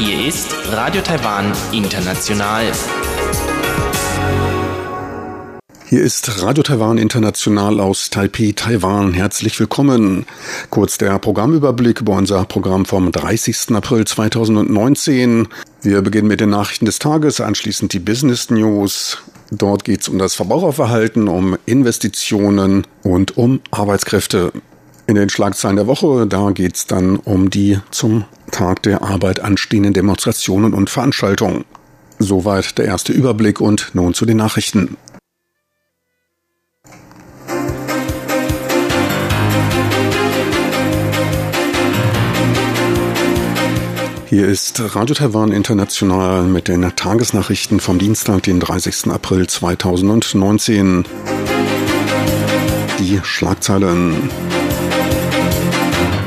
Hier ist Radio Taiwan International. Hier ist Radio Taiwan International aus Taipei, Taiwan. Herzlich willkommen. Kurz der Programmüberblick über unser Programm vom 30. April 2019. Wir beginnen mit den Nachrichten des Tages, anschließend die Business News. Dort geht es um das Verbraucherverhalten, um Investitionen und um Arbeitskräfte. In den Schlagzeilen der Woche, da geht es dann um die zum Tag der Arbeit anstehenden Demonstrationen und Veranstaltungen. Soweit der erste Überblick und nun zu den Nachrichten. Hier ist Radio Taiwan International mit den Tagesnachrichten vom Dienstag, den 30. April 2019. Die Schlagzeilen.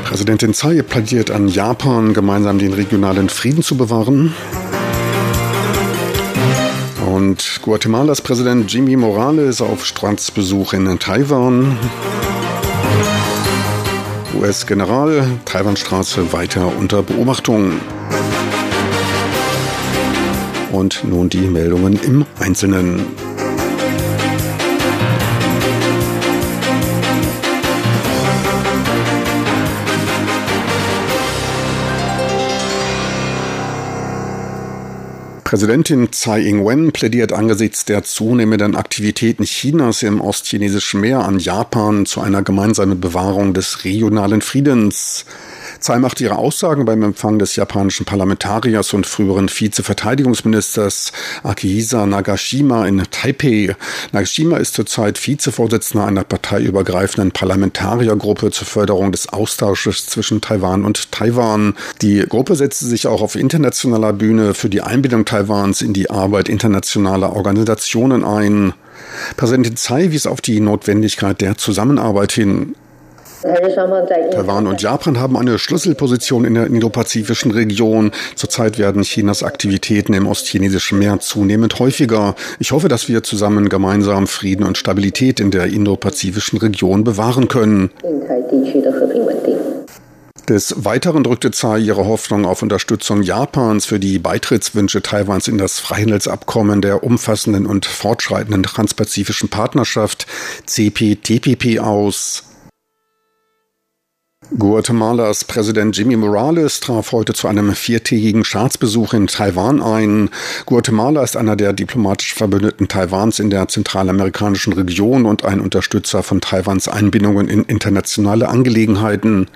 Präsidentin Tsai plädiert an Japan, gemeinsam den regionalen Frieden zu bewahren. Und Guatemalas Präsident Jimmy Morales auf Staatsbesuch in Taiwan. US-General, Taiwanstraße weiter unter Beobachtung. Und nun die Meldungen im Einzelnen. Präsidentin Tsai Ing-wen plädiert angesichts der zunehmenden Aktivitäten Chinas im ostchinesischen Meer an Japan zu einer gemeinsamen Bewahrung des regionalen Friedens. Tsai macht ihre Aussagen beim Empfang des japanischen Parlamentariers und früheren Vizeverteidigungsministers Akihisa Nagashima in Taipei. Nagashima ist zurzeit Vizevorsitzender einer parteiübergreifenden Parlamentariergruppe zur Förderung des Austausches zwischen Taiwan und Taiwan. Die Gruppe setzte sich auch auf internationaler Bühne für die Einbindung Taiwans in die Arbeit internationaler Organisationen ein. Präsidentin Tsai wies auf die Notwendigkeit der Zusammenarbeit hin. Taiwan und Japan haben eine Schlüsselposition in der indopazifischen Region. Zurzeit werden Chinas Aktivitäten im ostchinesischen Meer zunehmend häufiger. Ich hoffe, dass wir zusammen gemeinsam Frieden und Stabilität in der indopazifischen Region bewahren können. Des Weiteren drückte Tsai ihre Hoffnung auf Unterstützung Japans für die Beitrittswünsche Taiwans in das Freihandelsabkommen der umfassenden und fortschreitenden transpazifischen Partnerschaft CPTPP aus. Guatemalas Präsident Jimmy Morales traf heute zu einem viertägigen Staatsbesuch in Taiwan ein. Guatemala ist einer der diplomatisch Verbündeten Taiwans in der zentralamerikanischen Region und ein Unterstützer von Taiwans Einbindungen in internationale Angelegenheiten.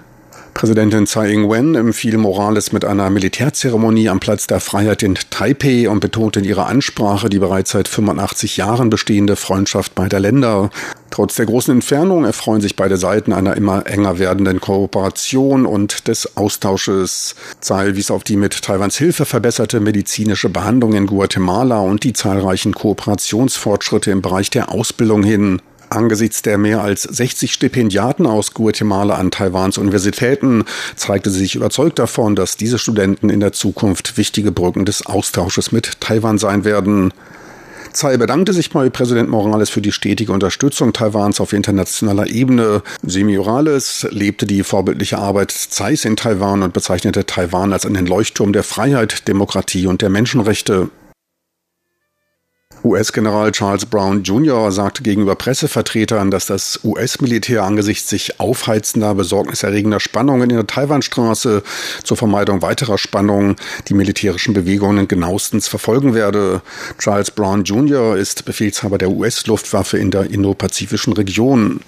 Präsidentin Tsai Ing-wen empfiel Morales mit einer Militärzeremonie am Platz der Freiheit in Taipei und betonte in ihrer Ansprache die bereits seit 85 Jahren bestehende Freundschaft beider Länder. Trotz der großen Entfernung erfreuen sich beide Seiten einer immer enger werdenden Kooperation und des Austausches. Tsai wies auf die mit Taiwans Hilfe verbesserte medizinische Behandlung in Guatemala und die zahlreichen Kooperationsfortschritte im Bereich der Ausbildung hin. Angesichts der mehr als 60 Stipendiaten aus Guatemala an Taiwans Universitäten zeigte sie sich überzeugt davon, dass diese Studenten in der Zukunft wichtige Brücken des Austausches mit Taiwan sein werden. Tsai bedankte sich bei Präsident Morales für die stetige Unterstützung Taiwans auf internationaler Ebene. Jimmy Morales lebte die vorbildliche Arbeit Tsais in Taiwan und bezeichnete Taiwan als einen Leuchtturm der Freiheit, Demokratie und der Menschenrechte. US-General Charles Brown Jr. sagte gegenüber Pressevertretern, dass das US-Militär angesichts sich aufheizender, besorgniserregender Spannungen in der Taiwanstraße zur Vermeidung weiterer Spannungen die militärischen Bewegungen genauestens verfolgen werde. Charles Brown Jr. ist Befehlshaber der US-Luftwaffe in der indopazifischen Region.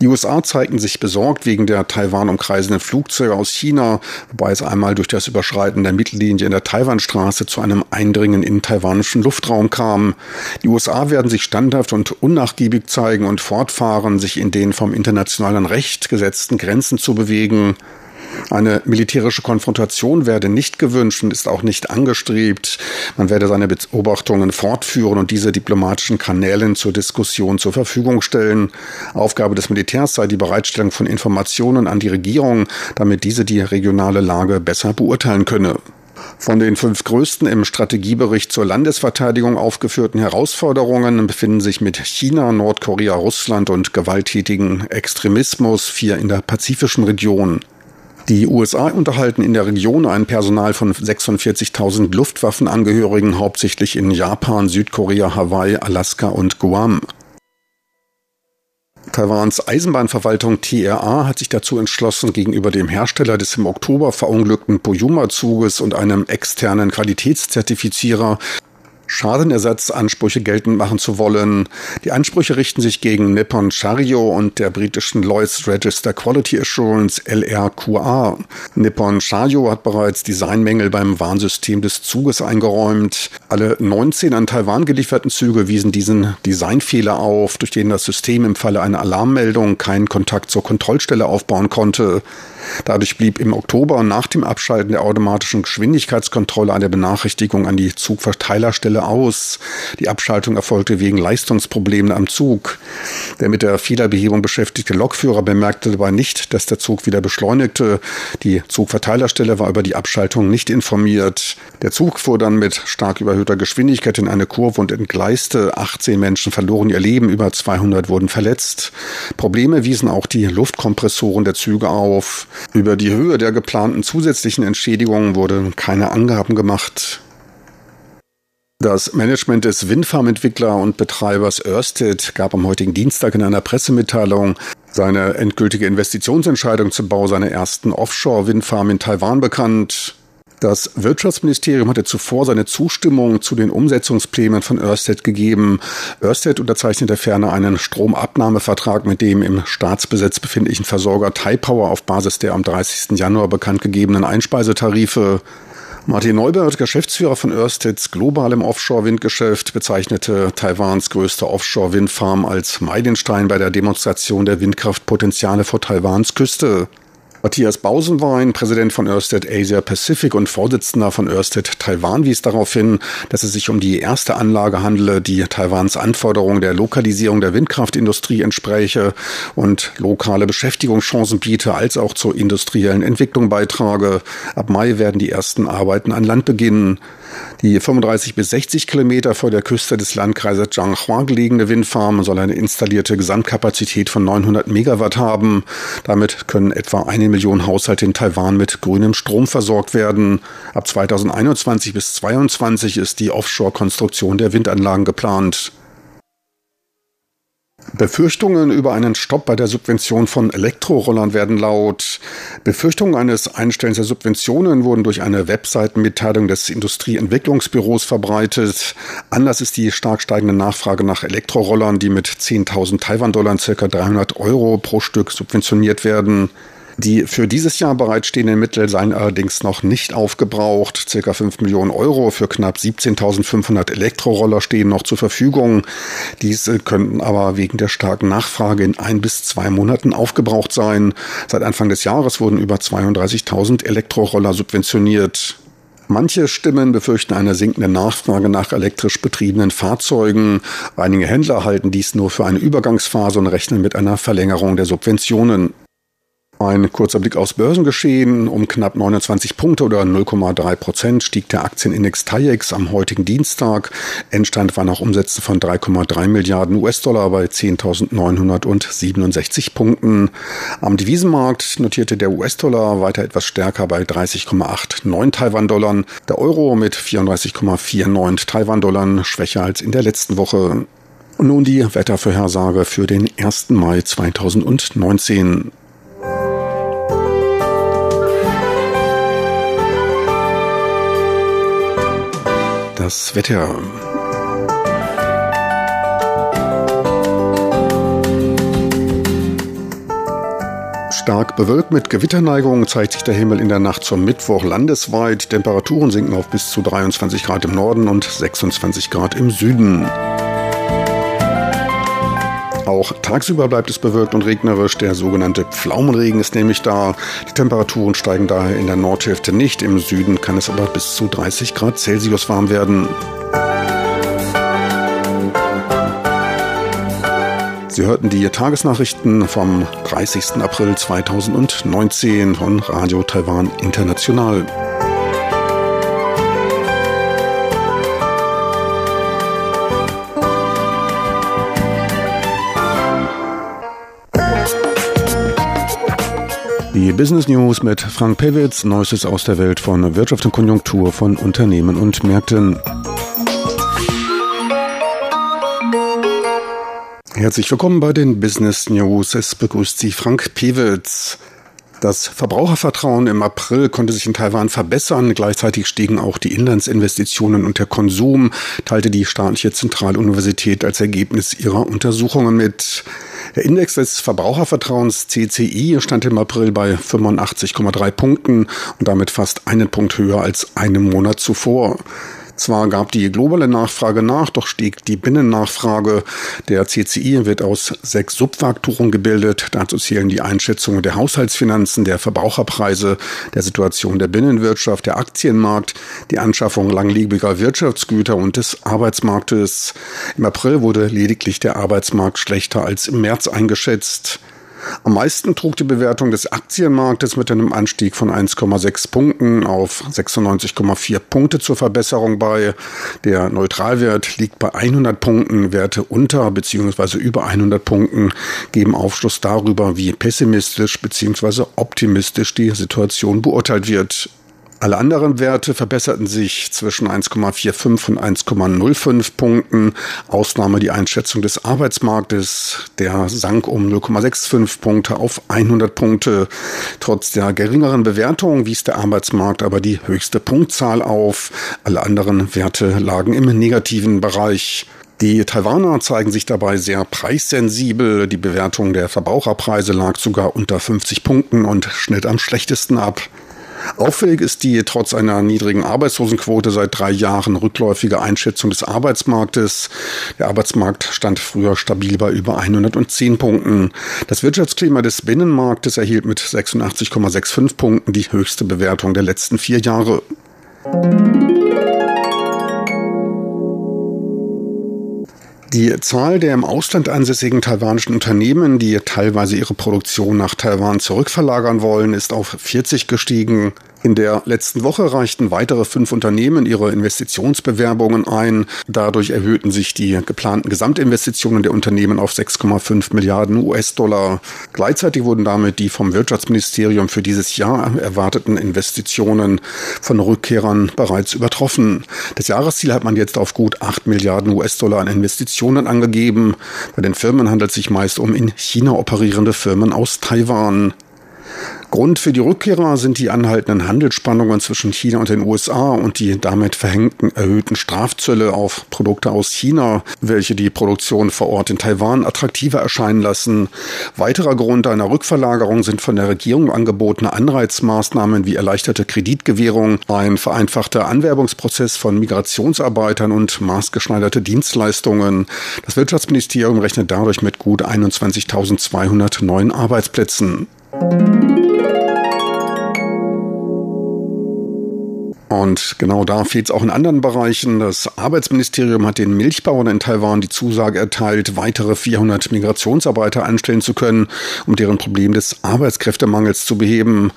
Die USA zeigten sich besorgt wegen der Taiwan umkreisenden Flugzeuge aus China, wobei es einmal durch das Überschreiten der Mittellinie in der Taiwanstraße zu einem Eindringen in taiwanischen Luftraum kam. Die USA werden sich standhaft und unnachgiebig zeigen und fortfahren, sich in den vom internationalen Recht gesetzten Grenzen zu bewegen. Eine militärische Konfrontation werde nicht gewünscht und ist auch nicht angestrebt. Man werde seine Beobachtungen fortführen und diese diplomatischen Kanälen zur Diskussion zur Verfügung stellen. Aufgabe des Militärs sei die Bereitstellung von Informationen an die Regierung, damit diese die regionale Lage besser beurteilen könne. Von den fünf größten im Strategiebericht zur Landesverteidigung aufgeführten Herausforderungen befinden sich mit China, Nordkorea, Russland und gewalttätigen Extremismus vier in der pazifischen Region. Die USA unterhalten in der Region ein Personal von 46.000 Luftwaffenangehörigen, hauptsächlich in Japan, Südkorea, Hawaii, Alaska und Guam. Taiwans Eisenbahnverwaltung TRA hat sich dazu entschlossen, gegenüber dem Hersteller des im Oktober verunglückten Pojuma-Zuges und einem externen Qualitätszertifizierer Schadenersatzansprüche geltend machen zu wollen. Die Ansprüche richten sich gegen Nippon Chario und der britischen Lloyds Register Quality Assurance LRQA. Nippon Chario hat bereits Designmängel beim Warnsystem des Zuges eingeräumt. Alle 19 an Taiwan gelieferten Züge wiesen diesen Designfehler auf, durch den das System im Falle einer Alarmmeldung keinen Kontakt zur Kontrollstelle aufbauen konnte. Dadurch blieb im Oktober nach dem Abschalten der automatischen Geschwindigkeitskontrolle eine Benachrichtigung an die Zugverteilerstelle aus. Die Abschaltung erfolgte wegen Leistungsproblemen am Zug. Der mit der Fehlerbehebung beschäftigte Lokführer bemerkte dabei nicht, dass der Zug wieder beschleunigte. Die Zugverteilerstelle war über die Abschaltung nicht informiert. Der Zug fuhr dann mit stark überhöhter Geschwindigkeit in eine Kurve und entgleiste. 18 Menschen verloren ihr Leben, über 200 wurden verletzt. Probleme wiesen auch die Luftkompressoren der Züge auf. Über die Höhe der geplanten zusätzlichen Entschädigungen wurden keine Angaben gemacht. Das Management des Windfarmentwickler und Betreibers Ørsted gab am heutigen Dienstag in einer Pressemitteilung seine endgültige Investitionsentscheidung zum Bau seiner ersten Offshore-Windfarm in Taiwan bekannt. Das Wirtschaftsministerium hatte zuvor seine Zustimmung zu den Umsetzungsplänen von Ørsted gegeben. Ørsted unterzeichnete ferner einen Stromabnahmevertrag mit dem im Staatsbesitz befindlichen Versorger Taipower auf Basis der am 30. Januar bekannt gegebenen Einspeisetarife. Martin Neubert, Geschäftsführer von Örsteds globalem Offshore-Windgeschäft, bezeichnete Taiwans größte Offshore-Windfarm als Meilenstein bei der Demonstration der Windkraftpotenziale vor Taiwans Küste. Matthias Bausenwein, Präsident von Ørsted Asia Pacific und Vorsitzender von Ørsted Taiwan, wies darauf hin, dass es sich um die erste Anlage handele, die Taiwans Anforderungen der Lokalisierung der Windkraftindustrie entspräche und lokale Beschäftigungschancen biete, als auch zur industriellen Entwicklung beitrage. Ab Mai werden die ersten Arbeiten an Land beginnen. Die 35 bis 60 Kilometer vor der Küste des Landkreises Zhanghua gelegene Windfarm soll eine installierte Gesamtkapazität von 900 Megawatt haben. Damit können etwa eine Million Haushalte in Taiwan mit grünem Strom versorgt werden. Ab 2021 bis 2022 ist die Offshore-Konstruktion der Windanlagen geplant. Befürchtungen über einen Stopp bei der Subvention von Elektrorollern werden laut. Befürchtungen eines Einstellens der Subventionen wurden durch eine Webseitenmitteilung des Industrieentwicklungsbüros verbreitet. Anlass ist die stark steigende Nachfrage nach Elektrorollern, die mit 10.000 Taiwan-Dollar ca. 300 Euro pro Stück subventioniert werden. Die für dieses Jahr bereitstehenden Mittel seien allerdings noch nicht aufgebraucht. Circa 5 Millionen Euro für knapp 17.500 Elektroroller stehen noch zur Verfügung. Diese könnten aber wegen der starken Nachfrage in ein bis zwei Monaten aufgebraucht sein. Seit Anfang des Jahres wurden über 32.000 Elektroroller subventioniert. Manche Stimmen befürchten eine sinkende Nachfrage nach elektrisch betriebenen Fahrzeugen. Einige Händler halten dies nur für eine Übergangsphase und rechnen mit einer Verlängerung der Subventionen. Ein kurzer Blick aufs Börsengeschehen. Um knapp 29 Punkte oder 0,3 Prozent stieg der Aktienindex TAIEX am heutigen Dienstag. Endstand war nach Umsätzen von 3,3 Milliarden US-Dollar bei 10.967 Punkten. Am Devisenmarkt notierte der US-Dollar weiter etwas stärker bei 30,89 Taiwan-Dollar. Der Euro mit 34,49 Taiwan-Dollar schwächer als in der letzten Woche. Und nun die Wettervorhersage für den 1. Mai 2019. das Wetter. Stark bewölkt mit Gewitterneigung zeigt sich der Himmel in der Nacht zum Mittwoch landesweit. Temperaturen sinken auf bis zu 23 Grad im Norden und 26 Grad im Süden. Auch tagsüber bleibt es bewölkt und regnerisch. Der sogenannte Pflaumenregen ist nämlich da. Die Temperaturen steigen daher in der Nordhälfte nicht. Im Süden kann es aber bis zu 30 Grad Celsius warm werden. Sie hörten die Tagesnachrichten vom 30. April 2019 von Radio Taiwan International. Die Business News mit Frank Pewitz, Neuestes aus der Welt von Wirtschaft und Konjunktur von Unternehmen und Märkten. Herzlich willkommen bei den Business News. Es begrüßt Sie Frank Pewitz. Das Verbrauchervertrauen im April konnte sich in Taiwan verbessern. Gleichzeitig stiegen auch die Inlandsinvestitionen und der Konsum, teilte die staatliche Zentraluniversität als Ergebnis ihrer Untersuchungen mit. Der Index des Verbrauchervertrauens CCI stand im April bei 85,3 Punkten und damit fast einen Punkt höher als einen Monat zuvor. Zwar gab die globale Nachfrage nach, doch stieg die Binnennachfrage. Der CCI wird aus sechs Subfaktoren gebildet. Dazu zählen die Einschätzungen der Haushaltsfinanzen, der Verbraucherpreise, der Situation der Binnenwirtschaft, der Aktienmarkt, die Anschaffung langlebiger Wirtschaftsgüter und des Arbeitsmarktes. Im April wurde lediglich der Arbeitsmarkt schlechter als im März eingeschätzt. Am meisten trug die Bewertung des Aktienmarktes mit einem Anstieg von 1,6 Punkten auf 96,4 Punkte zur Verbesserung bei. Der Neutralwert liegt bei 100 Punkten. Werte unter bzw. über 100 Punkten geben Aufschluss darüber, wie pessimistisch bzw. optimistisch die Situation beurteilt wird. Alle anderen Werte verbesserten sich zwischen 1,45 und 1,05 Punkten. Ausnahme die Einschätzung des Arbeitsmarktes. Der sank um 0,65 Punkte auf 100 Punkte. Trotz der geringeren Bewertung wies der Arbeitsmarkt aber die höchste Punktzahl auf. Alle anderen Werte lagen im negativen Bereich. Die Taiwaner zeigen sich dabei sehr preissensibel. Die Bewertung der Verbraucherpreise lag sogar unter 50 Punkten und schnitt am schlechtesten ab. Auffällig ist die trotz einer niedrigen Arbeitslosenquote seit drei Jahren rückläufige Einschätzung des Arbeitsmarktes. Der Arbeitsmarkt stand früher stabil bei über 110 Punkten. Das Wirtschaftsklima des Binnenmarktes erhielt mit 86,65 Punkten die höchste Bewertung der letzten vier Jahre. Die Zahl der im Ausland ansässigen taiwanischen Unternehmen, die teilweise ihre Produktion nach Taiwan zurückverlagern wollen, ist auf 40 gestiegen. In der letzten Woche reichten weitere fünf Unternehmen ihre Investitionsbewerbungen ein. Dadurch erhöhten sich die geplanten Gesamtinvestitionen der Unternehmen auf 6,5 Milliarden US-Dollar. Gleichzeitig wurden damit die vom Wirtschaftsministerium für dieses Jahr erwarteten Investitionen von Rückkehrern bereits übertroffen. Das Jahresziel hat man jetzt auf gut 8 Milliarden US-Dollar an Investitionen angegeben. Bei den Firmen handelt es sich meist um in China operierende Firmen aus Taiwan. Grund für die Rückkehrer sind die anhaltenden Handelsspannungen zwischen China und den USA und die damit verhängten erhöhten Strafzölle auf Produkte aus China, welche die Produktion vor Ort in Taiwan attraktiver erscheinen lassen. Weiterer Grund einer Rückverlagerung sind von der Regierung angebotene Anreizmaßnahmen wie erleichterte Kreditgewährung, ein vereinfachter Anwerbungsprozess von Migrationsarbeitern und maßgeschneiderte Dienstleistungen. Das Wirtschaftsministerium rechnet dadurch mit gut 21.200 neuen Arbeitsplätzen. Und genau da fehlt es auch in anderen Bereichen. Das Arbeitsministerium hat den Milchbauern in Taiwan die Zusage erteilt, weitere 400 Migrationsarbeiter anstellen zu können, um deren Problem des Arbeitskräftemangels zu beheben.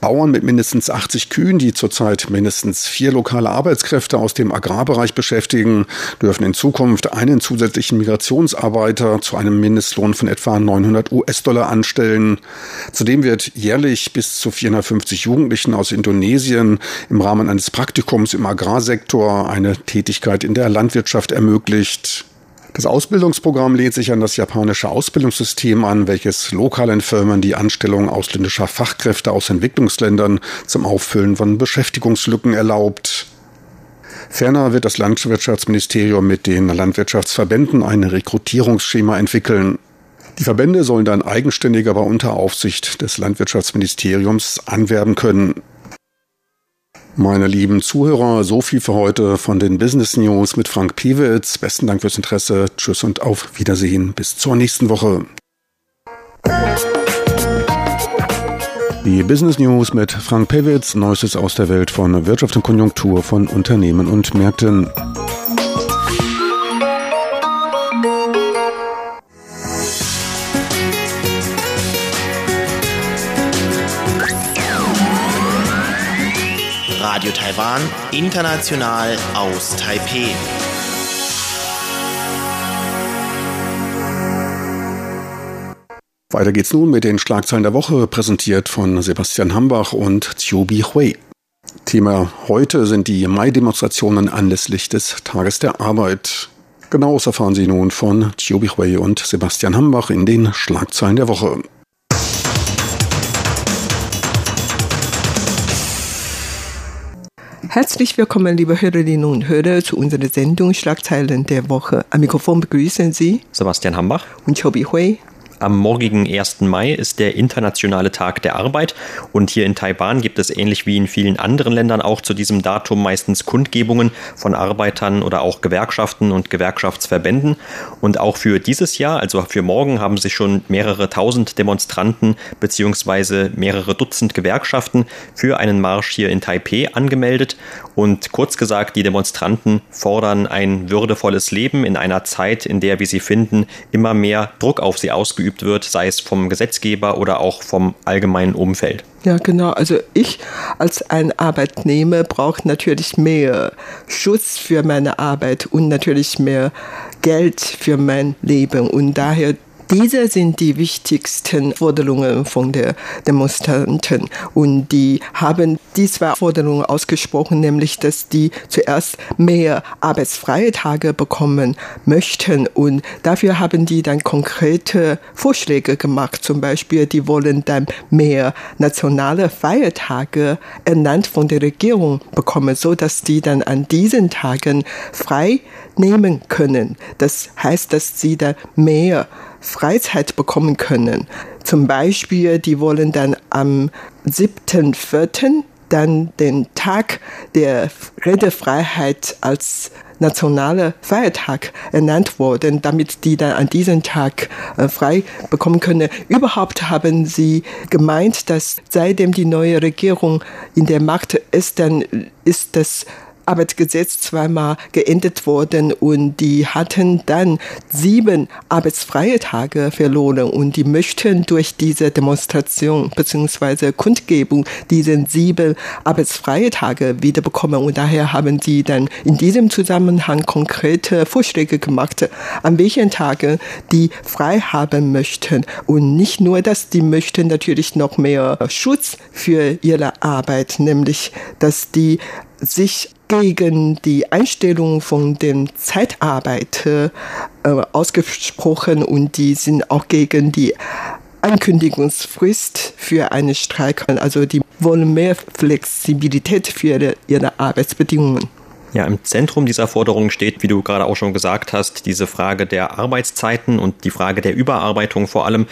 Bauern mit mindestens 80 Kühen, die zurzeit mindestens vier lokale Arbeitskräfte aus dem Agrarbereich beschäftigen, dürfen in Zukunft einen zusätzlichen Migrationsarbeiter zu einem Mindestlohn von etwa 900 US-Dollar anstellen. Zudem wird jährlich bis zu 450 Jugendlichen aus Indonesien im Rahmen eines Praktikums im Agrarsektor eine Tätigkeit in der Landwirtschaft ermöglicht. Das Ausbildungsprogramm lehnt sich an das japanische Ausbildungssystem an, welches lokalen Firmen die Anstellung ausländischer Fachkräfte aus Entwicklungsländern zum Auffüllen von Beschäftigungslücken erlaubt. Ferner wird das Landwirtschaftsministerium mit den Landwirtschaftsverbänden ein Rekrutierungsschema entwickeln. Die Verbände sollen dann eigenständig, aber unter Aufsicht des Landwirtschaftsministeriums anwerben können. Meine lieben Zuhörer, so viel für heute von den Business News mit Frank Piewitz. Besten Dank fürs Interesse. Tschüss und auf Wiedersehen. Bis zur nächsten Woche. Die Business News mit Frank Pewitz, Neuestes aus der Welt von Wirtschaft und Konjunktur von Unternehmen und Märkten. Radio Taiwan, international aus Taipeh. Weiter geht's nun mit den Schlagzeilen der Woche, präsentiert von Sebastian Hambach und Bi Hui. Thema heute sind die Mai-Demonstrationen anlässlich des Tages der Arbeit. Genaues erfahren Sie nun von Bi Hui und Sebastian Hambach in den Schlagzeilen der Woche. Herzlich willkommen, liebe Hörerinnen und Hörer, zu unserer Sendung Schlagzeilen der Woche. Am Mikrofon begrüßen Sie Sebastian Hambach und Chobi Hui. Am morgigen 1. Mai ist der internationale Tag der Arbeit und hier in Taiwan gibt es ähnlich wie in vielen anderen Ländern auch zu diesem Datum meistens Kundgebungen von Arbeitern oder auch Gewerkschaften und Gewerkschaftsverbänden. Und auch für dieses Jahr, also für morgen, haben sich schon mehrere tausend Demonstranten bzw. mehrere Dutzend Gewerkschaften für einen Marsch hier in Taipeh angemeldet. Und kurz gesagt, die Demonstranten fordern ein würdevolles Leben in einer Zeit, in der, wie sie finden, immer mehr Druck auf sie ausgeübt ausgeübt wird, sei es vom Gesetzgeber oder auch vom allgemeinen Umfeld. Ja, genau. Also ich als ein Arbeitnehmer brauche natürlich mehr Schutz für meine Arbeit und natürlich mehr Geld für mein Leben. Und daher diese sind die wichtigsten Forderungen von der Demonstranten und die haben die zwei Forderungen ausgesprochen, nämlich dass die zuerst mehr arbeitsfreie Tage bekommen möchten und dafür haben die dann konkrete Vorschläge gemacht. Zum Beispiel, die wollen dann mehr nationale Feiertage ernannt von der Regierung bekommen, so dass die dann an diesen Tagen frei nehmen können. Das heißt, dass sie dann mehr Freizeit bekommen können. Zum Beispiel, die wollen dann am 7.4. dann den Tag der Redefreiheit als nationaler Feiertag ernannt worden, damit die dann an diesem Tag äh, frei bekommen können. Überhaupt haben sie gemeint, dass seitdem die neue Regierung in der Macht ist, dann ist das Arbeitsgesetz zweimal geändert worden und die hatten dann sieben arbeitsfreie Tage verloren und die möchten durch diese Demonstration bzw. Kundgebung diese sieben arbeitsfreie Tage wiederbekommen und daher haben sie dann in diesem Zusammenhang konkrete Vorschläge gemacht, an welchen Tagen die frei haben möchten und nicht nur das, die möchten natürlich noch mehr Schutz für ihre Arbeit, nämlich dass die sich gegen die Einstellung von den Zeitarbeit äh, ausgesprochen und die sind auch gegen die Ankündigungsfrist für einen Streik. Also die wollen mehr Flexibilität für ihre Arbeitsbedingungen. Ja, im Zentrum dieser Forderung steht, wie du gerade auch schon gesagt hast, diese Frage der Arbeitszeiten und die Frage der Überarbeitung vor allem.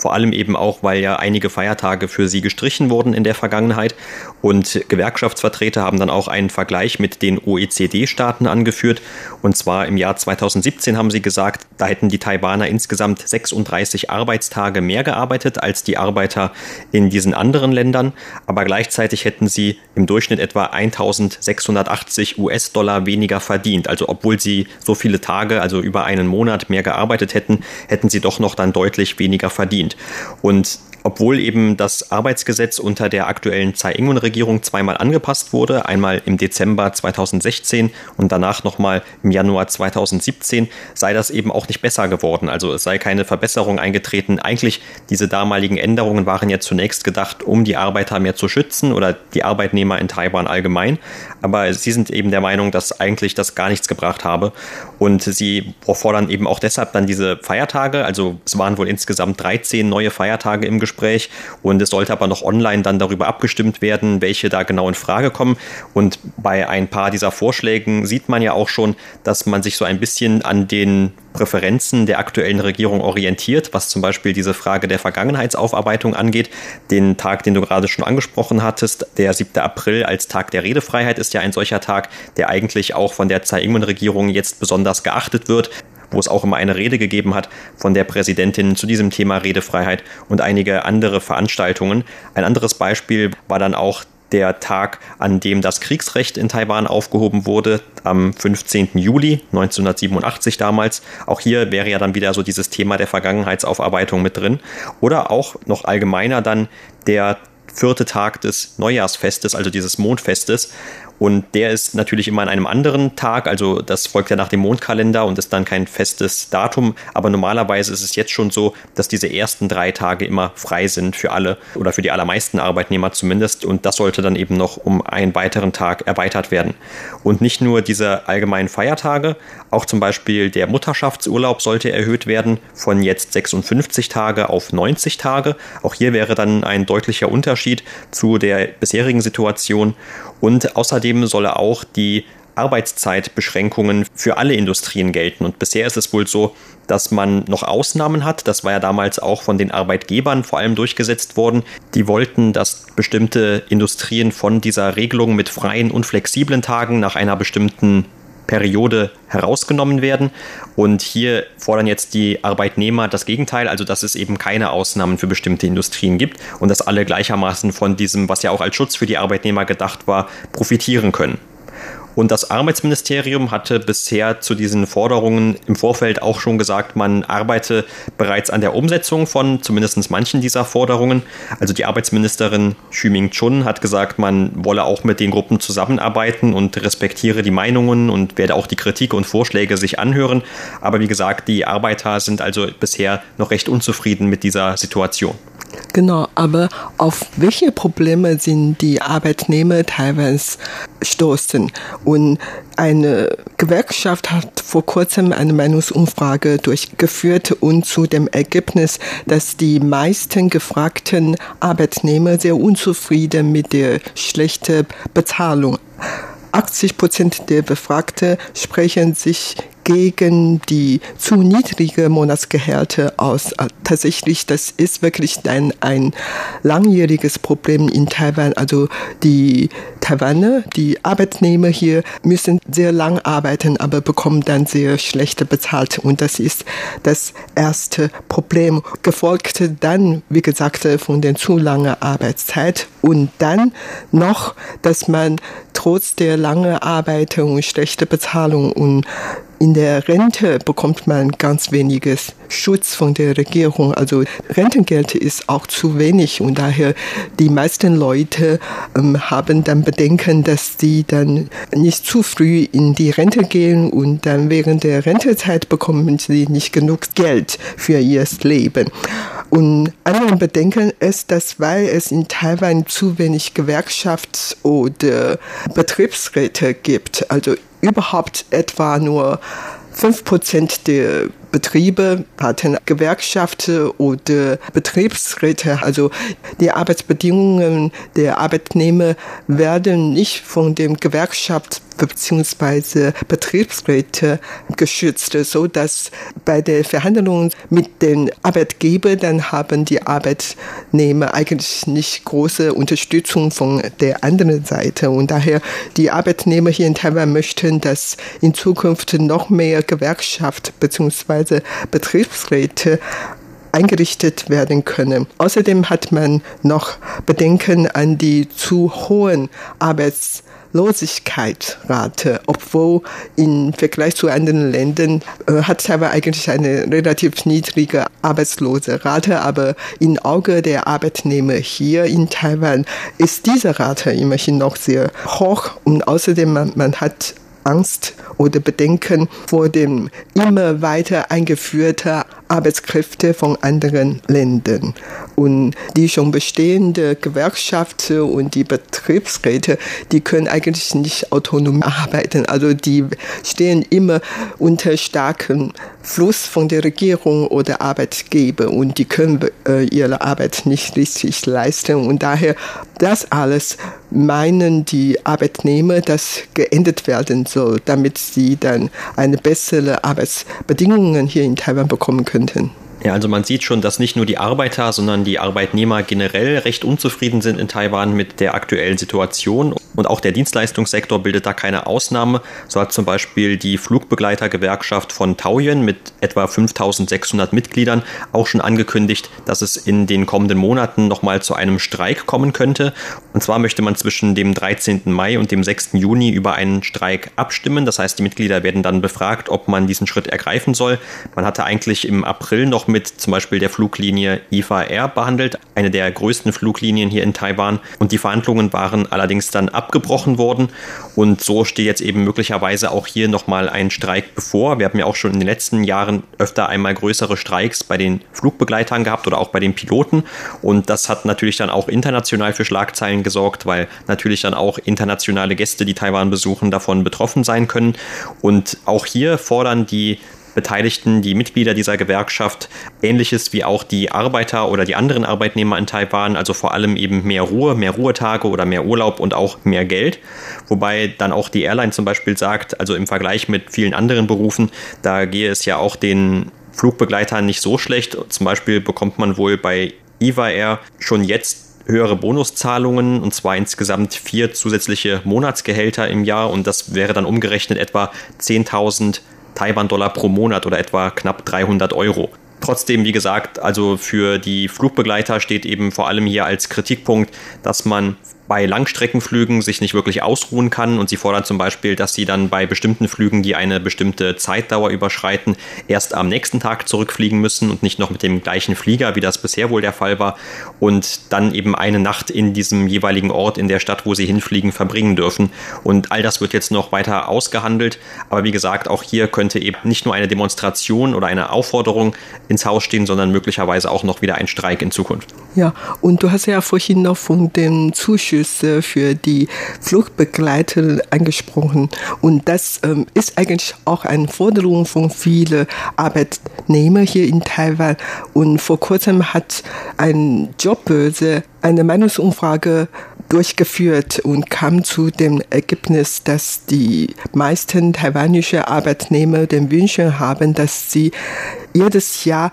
Vor allem eben auch, weil ja einige Feiertage für sie gestrichen wurden in der Vergangenheit. Und Gewerkschaftsvertreter haben dann auch einen Vergleich mit den OECD-Staaten angeführt. Und zwar im Jahr 2017 haben sie gesagt, da hätten die Taiwaner insgesamt 36 Arbeitstage mehr gearbeitet als die Arbeiter in diesen anderen Ländern. Aber gleichzeitig hätten sie im Durchschnitt etwa 1680 US-Dollar weniger verdient. Also obwohl sie so viele Tage, also über einen Monat mehr gearbeitet hätten, hätten sie doch noch dann deutlich weniger verdient sind. Und obwohl eben das Arbeitsgesetz unter der aktuellen Tsai Ing-wen-Regierung zweimal angepasst wurde, einmal im Dezember 2016 und danach nochmal im Januar 2017, sei das eben auch nicht besser geworden. Also es sei keine Verbesserung eingetreten. Eigentlich diese damaligen Änderungen waren ja zunächst gedacht, um die Arbeiter mehr zu schützen oder die Arbeitnehmer in Taiwan allgemein. Aber sie sind eben der Meinung, dass eigentlich das gar nichts gebracht habe. Und sie fordern eben auch deshalb dann diese Feiertage. Also es waren wohl insgesamt 13 neue Feiertage im Gespräch. Und es sollte aber noch online dann darüber abgestimmt werden, welche da genau in Frage kommen. Und bei ein paar dieser Vorschlägen sieht man ja auch schon, dass man sich so ein bisschen an den Präferenzen der aktuellen Regierung orientiert, was zum Beispiel diese Frage der Vergangenheitsaufarbeitung angeht. Den Tag, den du gerade schon angesprochen hattest, der 7. April als Tag der Redefreiheit ist ja ein solcher Tag, der eigentlich auch von der Tsai Ing-wen-Regierung jetzt besonders geachtet wird wo es auch immer eine Rede gegeben hat von der Präsidentin zu diesem Thema Redefreiheit und einige andere Veranstaltungen. Ein anderes Beispiel war dann auch der Tag, an dem das Kriegsrecht in Taiwan aufgehoben wurde, am 15. Juli 1987 damals. Auch hier wäre ja dann wieder so dieses Thema der Vergangenheitsaufarbeitung mit drin. Oder auch noch allgemeiner dann der vierte Tag des Neujahrsfestes, also dieses Mondfestes. Und der ist natürlich immer an einem anderen Tag, also das folgt ja nach dem Mondkalender und ist dann kein festes Datum. Aber normalerweise ist es jetzt schon so, dass diese ersten drei Tage immer frei sind für alle oder für die allermeisten Arbeitnehmer zumindest. Und das sollte dann eben noch um einen weiteren Tag erweitert werden. Und nicht nur diese allgemeinen Feiertage, auch zum Beispiel der Mutterschaftsurlaub sollte erhöht werden von jetzt 56 Tage auf 90 Tage. Auch hier wäre dann ein deutlicher Unterschied zu der bisherigen Situation. Und außerdem solle auch die Arbeitszeitbeschränkungen für alle Industrien gelten. Und bisher ist es wohl so, dass man noch Ausnahmen hat. Das war ja damals auch von den Arbeitgebern vor allem durchgesetzt worden. Die wollten, dass bestimmte Industrien von dieser Regelung mit freien und flexiblen Tagen nach einer bestimmten Periode herausgenommen werden. Und hier fordern jetzt die Arbeitnehmer das Gegenteil, also dass es eben keine Ausnahmen für bestimmte Industrien gibt und dass alle gleichermaßen von diesem, was ja auch als Schutz für die Arbeitnehmer gedacht war, profitieren können. Und das Arbeitsministerium hatte bisher zu diesen Forderungen im Vorfeld auch schon gesagt, man arbeite bereits an der Umsetzung von zumindest manchen dieser Forderungen. Also die Arbeitsministerin Xu Ming-chun hat gesagt, man wolle auch mit den Gruppen zusammenarbeiten und respektiere die Meinungen und werde auch die Kritik und Vorschläge sich anhören. Aber wie gesagt, die Arbeiter sind also bisher noch recht unzufrieden mit dieser Situation. Genau, aber auf welche Probleme sind die Arbeitnehmer teilweise stoßen? Und eine Gewerkschaft hat vor kurzem eine Meinungsumfrage durchgeführt und zu dem Ergebnis, dass die meisten gefragten Arbeitnehmer sehr unzufrieden mit der schlechten Bezahlung 80 Prozent der Befragten sprechen sich gegen die zu niedrige Monatsgehälter aus. Äh, tatsächlich, das ist wirklich ein, ein langjähriges Problem in Taiwan. Also die Taiwaner, die Arbeitnehmer hier müssen sehr lang arbeiten, aber bekommen dann sehr schlechte bezahlt. Und das ist das erste Problem. Gefolgt dann, wie gesagt, von der zu langen Arbeitszeit. Und dann noch, dass man trotz der langen Arbeit und schlechter Bezahlung und in der Rente bekommt man ganz weniges Schutz von der Regierung. Also Rentengeld ist auch zu wenig und daher die meisten Leute ähm, haben dann Bedenken, dass sie dann nicht zu früh in die Rente gehen und dann während der Rentezeit bekommen sie nicht genug Geld für ihr Leben. Und andere Bedenken ist, dass weil es in Taiwan zu wenig Gewerkschafts- oder Betriebsräte gibt, also überhaupt etwa nur 5% der Betriebe hatten Gewerkschaften oder Betriebsräte. Also die Arbeitsbedingungen der Arbeitnehmer werden nicht von dem Gewerkschaft bzw. Betriebsräte geschützt, so dass bei der Verhandlung mit den Arbeitgebern dann haben die Arbeitnehmer eigentlich nicht große Unterstützung von der anderen Seite und daher die Arbeitnehmer hier in Taiwan möchten, dass in Zukunft noch mehr Gewerkschaft bzw. Betriebsräte eingerichtet werden können. Außerdem hat man noch Bedenken an die zu hohen Arbeits Losigkeitsrate, obwohl im Vergleich zu anderen Ländern äh, hat Taiwan eigentlich eine relativ niedrige Arbeitslosenrate, aber im Auge der Arbeitnehmer hier in Taiwan ist diese Rate immerhin noch sehr hoch und außerdem man, man hat Angst oder Bedenken vor dem immer weiter eingeführten Arbeitskräfte von anderen Ländern. Und die schon bestehende Gewerkschaften und die Betriebsräte, die können eigentlich nicht autonom arbeiten. Also die stehen immer unter starkem Fluss von der Regierung oder Arbeitgeber und die können äh, ihre Arbeit nicht richtig leisten. Und daher das alles meinen die Arbeitnehmer, dass geändert werden soll, damit sie dann eine bessere Arbeitsbedingungen hier in Taiwan bekommen könnten. Ja, also man sieht schon, dass nicht nur die Arbeiter, sondern die Arbeitnehmer generell recht unzufrieden sind in Taiwan mit der aktuellen Situation. Und auch der Dienstleistungssektor bildet da keine Ausnahme. So hat zum Beispiel die Flugbegleitergewerkschaft von Taoyuan mit etwa 5600 Mitgliedern auch schon angekündigt, dass es in den kommenden Monaten nochmal zu einem Streik kommen könnte. Und zwar möchte man zwischen dem 13. Mai und dem 6. Juni über einen Streik abstimmen. Das heißt, die Mitglieder werden dann befragt, ob man diesen Schritt ergreifen soll. Man hatte eigentlich im April noch mit zum Beispiel der Fluglinie IFA Air behandelt, eine der größten Fluglinien hier in Taiwan. Und die Verhandlungen waren allerdings dann abgebrochen worden. Und so steht jetzt eben möglicherweise auch hier nochmal ein Streik bevor. Wir haben ja auch schon in den letzten Jahren öfter einmal größere Streiks bei den Flugbegleitern gehabt oder auch bei den Piloten. Und das hat natürlich dann auch international für Schlagzeilen gesorgt, weil natürlich dann auch internationale Gäste, die Taiwan besuchen, davon betroffen sein können. Und auch hier fordern die Beteiligten, die Mitglieder dieser Gewerkschaft, ähnliches wie auch die Arbeiter oder die anderen Arbeitnehmer in Taiwan, also vor allem eben mehr Ruhe, mehr Ruhetage oder mehr Urlaub und auch mehr Geld. Wobei dann auch die Airline zum Beispiel sagt, also im Vergleich mit vielen anderen Berufen, da gehe es ja auch den Flugbegleitern nicht so schlecht. Zum Beispiel bekommt man wohl bei EVA Air schon jetzt höhere Bonuszahlungen und zwar insgesamt vier zusätzliche Monatsgehälter im Jahr und das wäre dann umgerechnet etwa 10.000 Taiwan-Dollar pro Monat oder etwa knapp 300 Euro. Trotzdem, wie gesagt, also für die Flugbegleiter steht eben vor allem hier als Kritikpunkt, dass man bei Langstreckenflügen sich nicht wirklich ausruhen kann und sie fordern zum Beispiel, dass sie dann bei bestimmten Flügen, die eine bestimmte Zeitdauer überschreiten, erst am nächsten Tag zurückfliegen müssen und nicht noch mit dem gleichen Flieger, wie das bisher wohl der Fall war, und dann eben eine Nacht in diesem jeweiligen Ort in der Stadt, wo sie hinfliegen, verbringen dürfen. Und all das wird jetzt noch weiter ausgehandelt. Aber wie gesagt, auch hier könnte eben nicht nur eine Demonstration oder eine Aufforderung ins Haus stehen, sondern möglicherweise auch noch wieder ein Streik in Zukunft. Ja, und du hast ja vorhin noch von den Zuschüssen Zuschüsse für die Fluchtbegleiter angesprochen. Und das ähm, ist eigentlich auch eine Forderung von vielen Arbeitnehmern hier in Taiwan. Und vor kurzem hat ein Jobbörse eine Meinungsumfrage durchgeführt und kam zu dem Ergebnis, dass die meisten taiwanische Arbeitnehmer den Wünschen haben, dass sie jedes Jahr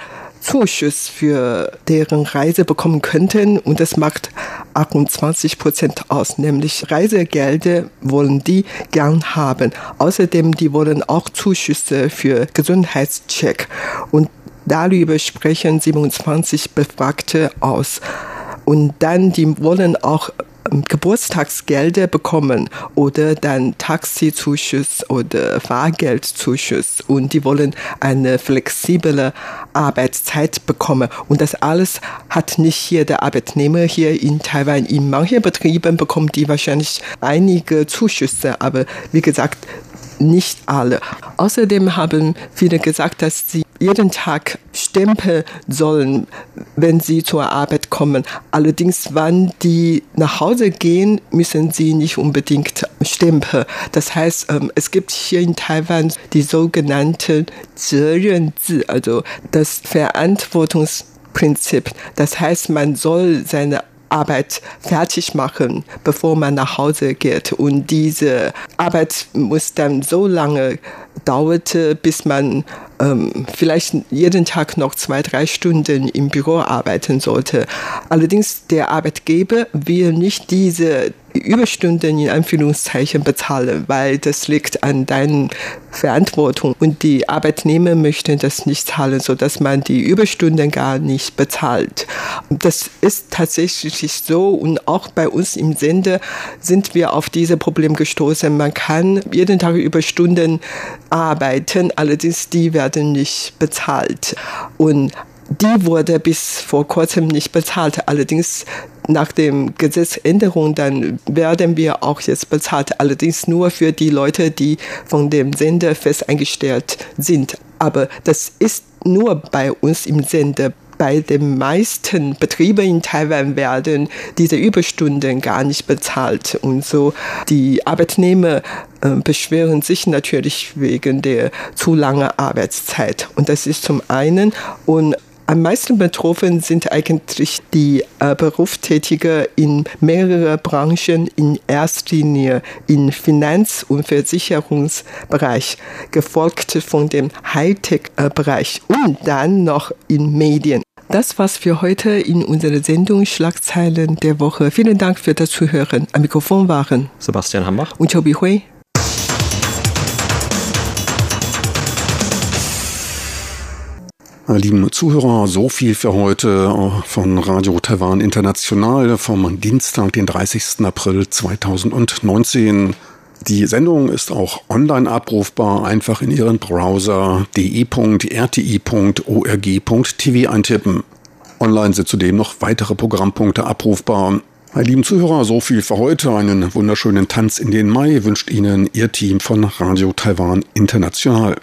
Zuschuss für deren Reise bekommen könnten und das macht 28 Prozent aus, nämlich Reisegelder wollen die gern haben. Außerdem, die wollen auch Zuschüsse für Gesundheitscheck und darüber sprechen 27 Befragte aus. Und dann, die wollen auch Geburtstagsgelder bekommen oder dann Taxizuschuss oder Fahrgeldzuschuss und die wollen eine flexible Arbeitszeit bekommen. Und das alles hat nicht jeder Arbeitnehmer hier in Taiwan. In manchen Betrieben bekommen die wahrscheinlich einige Zuschüsse, aber wie gesagt, nicht alle. Außerdem haben viele gesagt, dass sie jeden Tag Stempel sollen, wenn sie zur Arbeit kommen. Allerdings, wann die nach Hause gehen, müssen sie nicht unbedingt Stempel. Das heißt, ähm, es gibt hier in Taiwan die sogenannten Zherenzi, also das Verantwortungsprinzip. Das heißt, man soll seine Arbeit fertig machen, bevor man nach Hause geht. Und diese Arbeit muss dann so lange dauerte, bis man ähm, vielleicht jeden Tag noch zwei, drei Stunden im Büro arbeiten sollte. Allerdings der Arbeitgeber will nicht diese Überstunden in Anführungszeichen bezahlen, weil das liegt an deiner Verantwortung und die Arbeitnehmer möchten das nicht zahlen, so dass man die Überstunden gar nicht bezahlt. Das ist tatsächlich so und auch bei uns im Sender sind wir auf dieses Problem gestoßen. Man kann jeden Tag Überstunden arbeiten, allerdings die werden nicht bezahlt und die wurde bis vor kurzem nicht bezahlt. Allerdings nach dem Gesetzänderung, dann werden wir auch jetzt bezahlt. Allerdings nur für die Leute, die von dem Sender fest eingestellt sind. Aber das ist nur bei uns im Sender. Bei den meisten Betrieben in Taiwan werden diese Überstunden gar nicht bezahlt. Und so die Arbeitnehmer äh, beschweren sich natürlich wegen der zu langen Arbeitszeit. Und das ist zum einen. Und am meisten betroffen sind eigentlich die äh, Berufstätige in mehreren Branchen, in erster Linie im Finanz- und Versicherungsbereich, gefolgt von dem Hightech-Bereich und dann noch in Medien. Das war's für heute in unserer Sendung Schlagzeilen der Woche. Vielen Dank für das Zuhören. Am Mikrofon waren Sebastian Hambach und Chobi Hui. Lieben Zuhörer, so viel für heute von Radio Taiwan International vom Dienstag, den 30. April 2019. Die Sendung ist auch online abrufbar. Einfach in Ihren Browser de.rti.org.tv eintippen. Online sind zudem noch weitere Programmpunkte abrufbar. Meine lieben Zuhörer, so viel für heute. Einen wunderschönen Tanz in den Mai wünscht Ihnen Ihr Team von Radio Taiwan International.